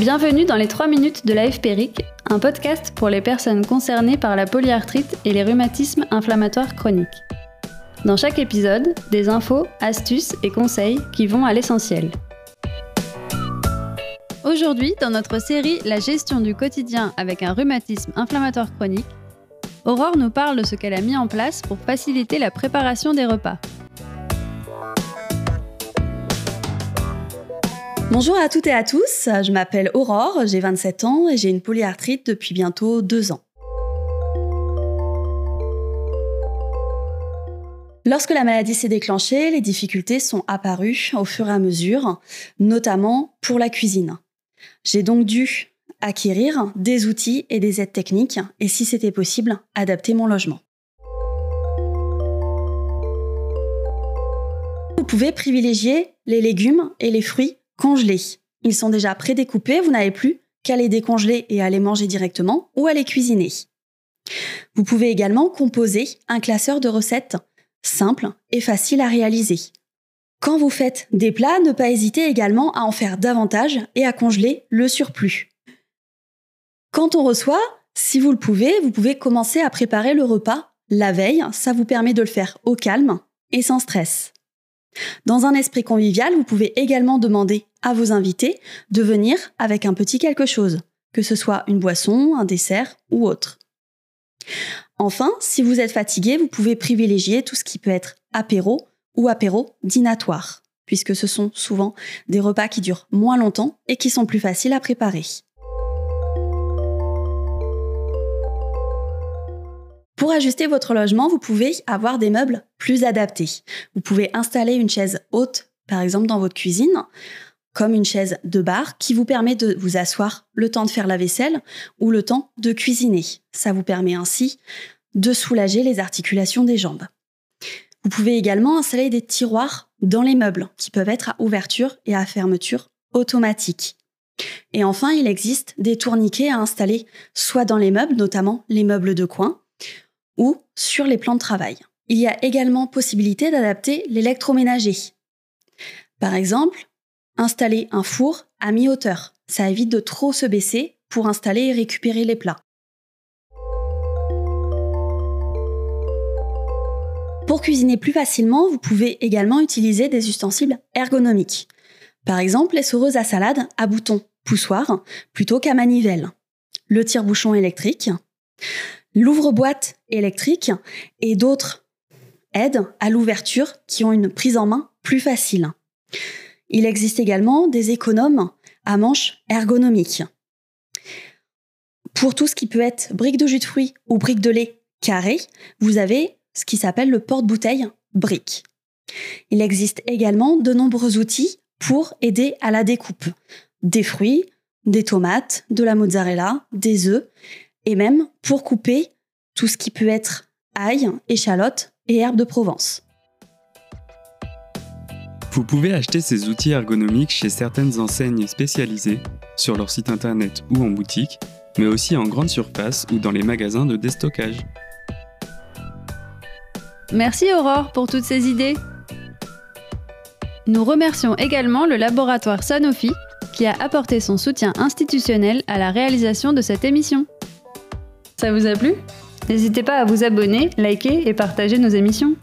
Bienvenue dans les 3 minutes de la FPRIC, un podcast pour les personnes concernées par la polyarthrite et les rhumatismes inflammatoires chroniques. Dans chaque épisode, des infos, astuces et conseils qui vont à l'essentiel. Aujourd'hui, dans notre série La gestion du quotidien avec un rhumatisme inflammatoire chronique, Aurore nous parle de ce qu'elle a mis en place pour faciliter la préparation des repas. Bonjour à toutes et à tous, je m'appelle Aurore, j'ai 27 ans et j'ai une polyarthrite depuis bientôt deux ans. Lorsque la maladie s'est déclenchée, les difficultés sont apparues au fur et à mesure, notamment pour la cuisine. J'ai donc dû acquérir des outils et des aides techniques et si c'était possible, adapter mon logement. Vous pouvez privilégier les légumes et les fruits congelés. Ils sont déjà prédécoupés, vous n'avez plus qu'à les décongeler et à les manger directement ou à les cuisiner. Vous pouvez également composer un classeur de recettes simple et facile à réaliser. Quand vous faites des plats, ne pas hésiter également à en faire davantage et à congeler le surplus. Quand on reçoit, si vous le pouvez, vous pouvez commencer à préparer le repas la veille, ça vous permet de le faire au calme et sans stress. Dans un esprit convivial, vous pouvez également demander à vos invités de venir avec un petit quelque chose, que ce soit une boisson, un dessert ou autre. Enfin, si vous êtes fatigué, vous pouvez privilégier tout ce qui peut être apéro ou apéro dînatoire, puisque ce sont souvent des repas qui durent moins longtemps et qui sont plus faciles à préparer. Pour ajuster votre logement, vous pouvez avoir des meubles plus adaptés. Vous pouvez installer une chaise haute, par exemple dans votre cuisine, comme une chaise de bar qui vous permet de vous asseoir le temps de faire la vaisselle ou le temps de cuisiner. Ça vous permet ainsi de soulager les articulations des jambes. Vous pouvez également installer des tiroirs dans les meubles qui peuvent être à ouverture et à fermeture automatique. Et enfin, il existe des tourniquets à installer soit dans les meubles, notamment les meubles de coin, ou sur les plans de travail. Il y a également possibilité d'adapter l'électroménager. Par exemple, installer un four à mi-hauteur. Ça évite de trop se baisser pour installer et récupérer les plats. Pour cuisiner plus facilement, vous pouvez également utiliser des ustensiles ergonomiques. Par exemple, les soreuses à salade à bouton poussoir plutôt qu'à manivelle. Le tire-bouchon électrique l'ouvre-boîte électrique et d'autres aides à l'ouverture qui ont une prise en main plus facile. Il existe également des économes à manches ergonomiques. Pour tout ce qui peut être brique de jus de fruits ou brique de lait carré, vous avez ce qui s'appelle le porte-bouteille brique. Il existe également de nombreux outils pour aider à la découpe des fruits, des tomates, de la mozzarella, des œufs, et même pour couper tout ce qui peut être ail, échalote et herbes de Provence. Vous pouvez acheter ces outils ergonomiques chez certaines enseignes spécialisées, sur leur site internet ou en boutique, mais aussi en grande surface ou dans les magasins de déstockage. Merci Aurore pour toutes ces idées. Nous remercions également le laboratoire Sanofi qui a apporté son soutien institutionnel à la réalisation de cette émission. Ça vous a plu? N'hésitez pas à vous abonner, liker et partager nos émissions.